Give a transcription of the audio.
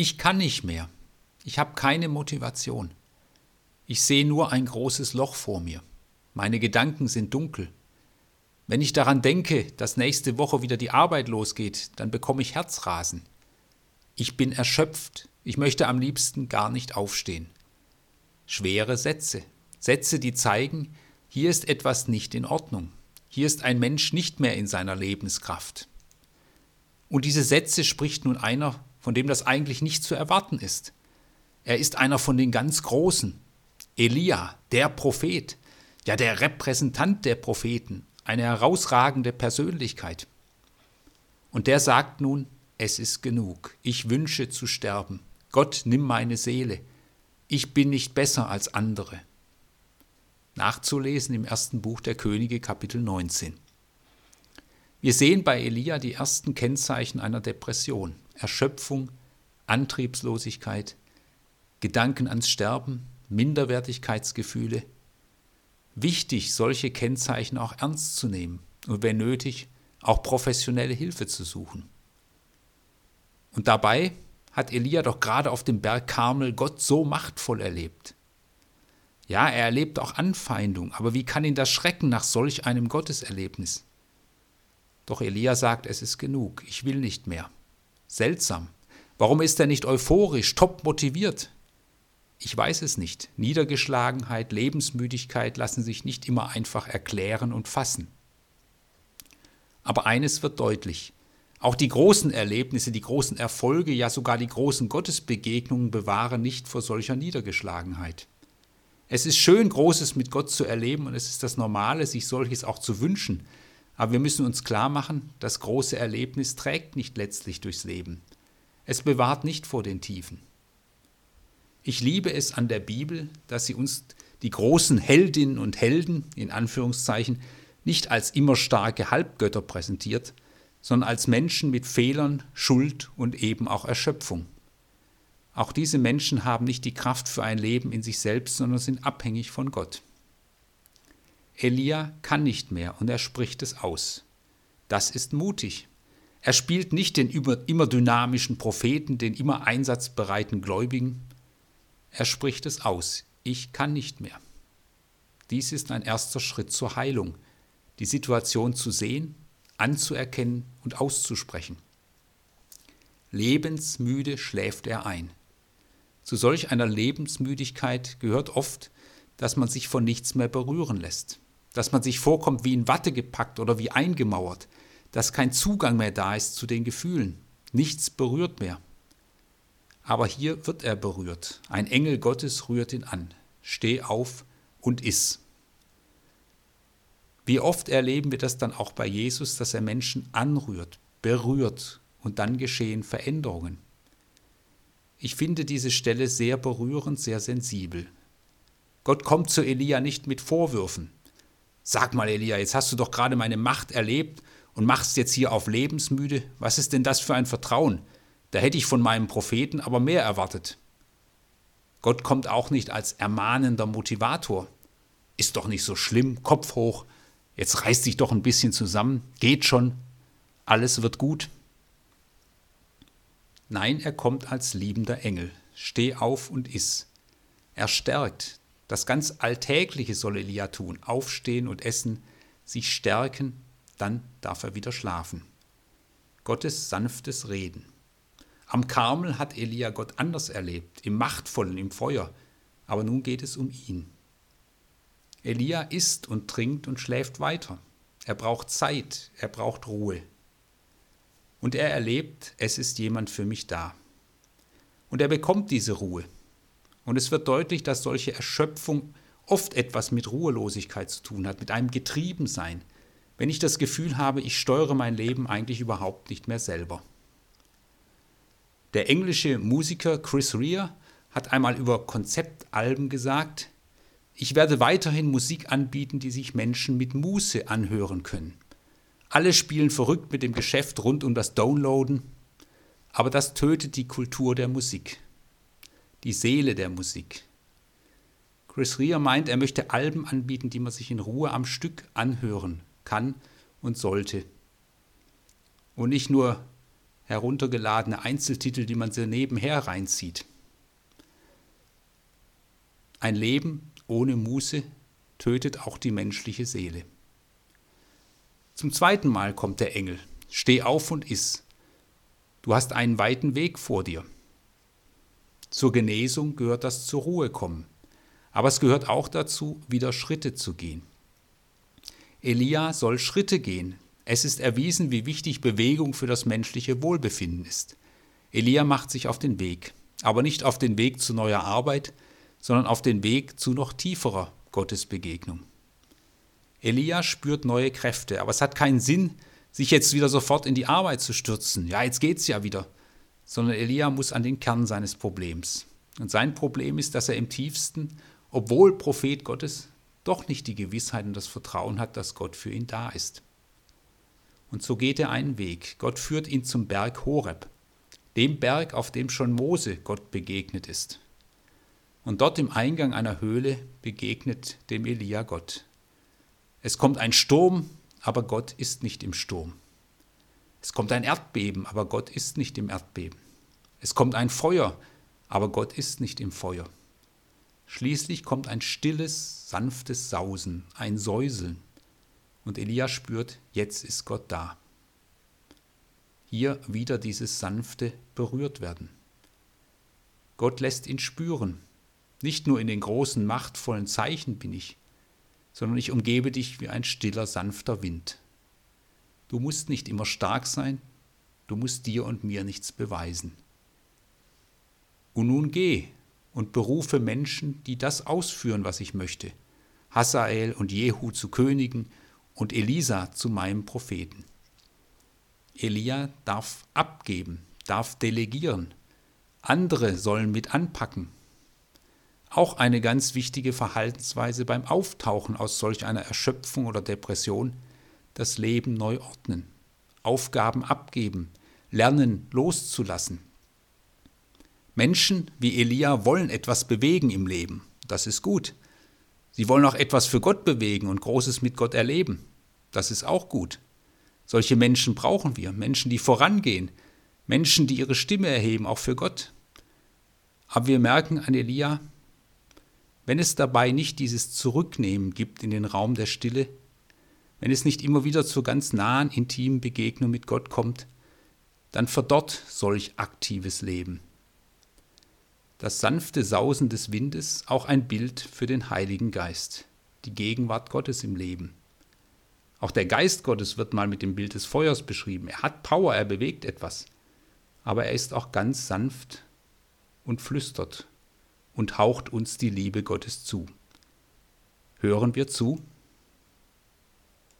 Ich kann nicht mehr. Ich habe keine Motivation. Ich sehe nur ein großes Loch vor mir. Meine Gedanken sind dunkel. Wenn ich daran denke, dass nächste Woche wieder die Arbeit losgeht, dann bekomme ich Herzrasen. Ich bin erschöpft. Ich möchte am liebsten gar nicht aufstehen. Schwere Sätze. Sätze, die zeigen, hier ist etwas nicht in Ordnung. Hier ist ein Mensch nicht mehr in seiner Lebenskraft. Und diese Sätze spricht nun einer, von dem das eigentlich nicht zu erwarten ist. Er ist einer von den ganz Großen. Elia, der Prophet, ja der Repräsentant der Propheten, eine herausragende Persönlichkeit. Und der sagt nun, es ist genug, ich wünsche zu sterben. Gott, nimm meine Seele. Ich bin nicht besser als andere. Nachzulesen im ersten Buch der Könige Kapitel 19. Wir sehen bei Elia die ersten Kennzeichen einer Depression, Erschöpfung, Antriebslosigkeit, Gedanken ans Sterben, Minderwertigkeitsgefühle, wichtig, solche Kennzeichen auch ernst zu nehmen und wenn nötig auch professionelle Hilfe zu suchen. Und dabei hat Elia doch gerade auf dem Berg Karmel Gott so machtvoll erlebt. Ja, er erlebt auch Anfeindung, aber wie kann ihn das schrecken nach solch einem Gotteserlebnis? Doch Elia sagt, es ist genug, ich will nicht mehr. Seltsam. Warum ist er nicht euphorisch, top motiviert? Ich weiß es nicht. Niedergeschlagenheit, Lebensmüdigkeit lassen sich nicht immer einfach erklären und fassen. Aber eines wird deutlich. Auch die großen Erlebnisse, die großen Erfolge, ja sogar die großen Gottesbegegnungen bewahren nicht vor solcher Niedergeschlagenheit. Es ist schön, Großes mit Gott zu erleben und es ist das Normale, sich solches auch zu wünschen. Aber wir müssen uns klar machen, das große Erlebnis trägt nicht letztlich durchs Leben. Es bewahrt nicht vor den Tiefen. Ich liebe es an der Bibel, dass sie uns die großen Heldinnen und Helden, in Anführungszeichen, nicht als immer starke Halbgötter präsentiert, sondern als Menschen mit Fehlern, Schuld und eben auch Erschöpfung. Auch diese Menschen haben nicht die Kraft für ein Leben in sich selbst, sondern sind abhängig von Gott. Elia kann nicht mehr und er spricht es aus. Das ist mutig. Er spielt nicht den immer dynamischen Propheten, den immer einsatzbereiten Gläubigen, er spricht es aus. Ich kann nicht mehr. Dies ist ein erster Schritt zur Heilung, die Situation zu sehen, anzuerkennen und auszusprechen. Lebensmüde schläft er ein. Zu solch einer Lebensmüdigkeit gehört oft, dass man sich von nichts mehr berühren lässt, dass man sich vorkommt wie in Watte gepackt oder wie eingemauert, dass kein Zugang mehr da ist zu den Gefühlen, nichts berührt mehr. Aber hier wird er berührt. Ein Engel Gottes rührt ihn an. Steh auf und iss. Wie oft erleben wir das dann auch bei Jesus, dass er Menschen anrührt, berührt und dann geschehen Veränderungen. Ich finde diese Stelle sehr berührend, sehr sensibel. Gott kommt zu Elia nicht mit Vorwürfen. Sag mal, Elia, jetzt hast du doch gerade meine Macht erlebt und machst jetzt hier auf lebensmüde. Was ist denn das für ein Vertrauen? Da hätte ich von meinem Propheten aber mehr erwartet. Gott kommt auch nicht als ermahnender Motivator. Ist doch nicht so schlimm, Kopf hoch, jetzt reiß dich doch ein bisschen zusammen, geht schon, alles wird gut. Nein, er kommt als liebender Engel. Steh auf und iss. Er stärkt. Das ganz Alltägliche soll Elia tun. Aufstehen und essen, sich stärken, dann darf er wieder schlafen. Gottes sanftes Reden. Am Karmel hat Elia Gott anders erlebt, im Machtvollen, im Feuer, aber nun geht es um ihn. Elia isst und trinkt und schläft weiter. Er braucht Zeit, er braucht Ruhe. Und er erlebt, es ist jemand für mich da. Und er bekommt diese Ruhe. Und es wird deutlich, dass solche Erschöpfung oft etwas mit Ruhelosigkeit zu tun hat, mit einem Getriebensein, wenn ich das Gefühl habe, ich steuere mein Leben eigentlich überhaupt nicht mehr selber. Der englische Musiker Chris Rea hat einmal über Konzeptalben gesagt, ich werde weiterhin Musik anbieten, die sich Menschen mit Muße anhören können. Alle spielen verrückt mit dem Geschäft rund um das Downloaden, aber das tötet die Kultur der Musik, die Seele der Musik. Chris Rea meint, er möchte Alben anbieten, die man sich in Ruhe am Stück anhören kann und sollte. Und nicht nur heruntergeladene Einzeltitel, die man so nebenher reinzieht. Ein Leben ohne Muße tötet auch die menschliche Seele. Zum zweiten Mal kommt der Engel. Steh auf und iss. Du hast einen weiten Weg vor dir. Zur Genesung gehört das zur Ruhe kommen. Aber es gehört auch dazu, wieder Schritte zu gehen. Elia soll Schritte gehen. Es ist erwiesen, wie wichtig Bewegung für das menschliche Wohlbefinden ist. Elia macht sich auf den Weg, aber nicht auf den Weg zu neuer Arbeit, sondern auf den Weg zu noch tieferer Gottesbegegnung. Elia spürt neue Kräfte, aber es hat keinen Sinn, sich jetzt wieder sofort in die Arbeit zu stürzen. Ja, jetzt geht's ja wieder. Sondern Elia muss an den Kern seines Problems. Und sein Problem ist, dass er im tiefsten, obwohl Prophet Gottes, doch nicht die Gewissheit und das Vertrauen hat, dass Gott für ihn da ist. Und so geht er einen Weg. Gott führt ihn zum Berg Horeb, dem Berg, auf dem schon Mose Gott begegnet ist. Und dort im Eingang einer Höhle begegnet dem Elia Gott. Es kommt ein Sturm, aber Gott ist nicht im Sturm. Es kommt ein Erdbeben, aber Gott ist nicht im Erdbeben. Es kommt ein Feuer, aber Gott ist nicht im Feuer. Schließlich kommt ein stilles, sanftes Sausen, ein Säuseln. Und Elia spürt, jetzt ist Gott da. Hier wieder dieses sanfte berührt werden. Gott lässt ihn spüren, nicht nur in den großen, machtvollen Zeichen bin ich, sondern ich umgebe dich wie ein stiller, sanfter Wind. Du musst nicht immer stark sein, du musst dir und mir nichts beweisen. Und nun geh und berufe Menschen, die das ausführen, was ich möchte. Hazael und Jehu zu Königen und Elisa zu meinem Propheten. Elia darf abgeben, darf delegieren. Andere sollen mit anpacken, auch eine ganz wichtige Verhaltensweise beim Auftauchen aus solch einer Erschöpfung oder Depression, das Leben neu ordnen, Aufgaben abgeben, lernen loszulassen. Menschen wie Elia wollen etwas bewegen im Leben, das ist gut. Sie wollen auch etwas für Gott bewegen und Großes mit Gott erleben, das ist auch gut. Solche Menschen brauchen wir, Menschen, die vorangehen, Menschen, die ihre Stimme erheben, auch für Gott. Aber wir merken an Elia, wenn es dabei nicht dieses Zurücknehmen gibt in den Raum der Stille, wenn es nicht immer wieder zur ganz nahen, intimen Begegnung mit Gott kommt, dann verdorrt solch aktives Leben. Das sanfte Sausen des Windes auch ein Bild für den Heiligen Geist, die Gegenwart Gottes im Leben. Auch der Geist Gottes wird mal mit dem Bild des Feuers beschrieben. Er hat Power, er bewegt etwas. Aber er ist auch ganz sanft und flüstert und haucht uns die Liebe Gottes zu. Hören wir zu?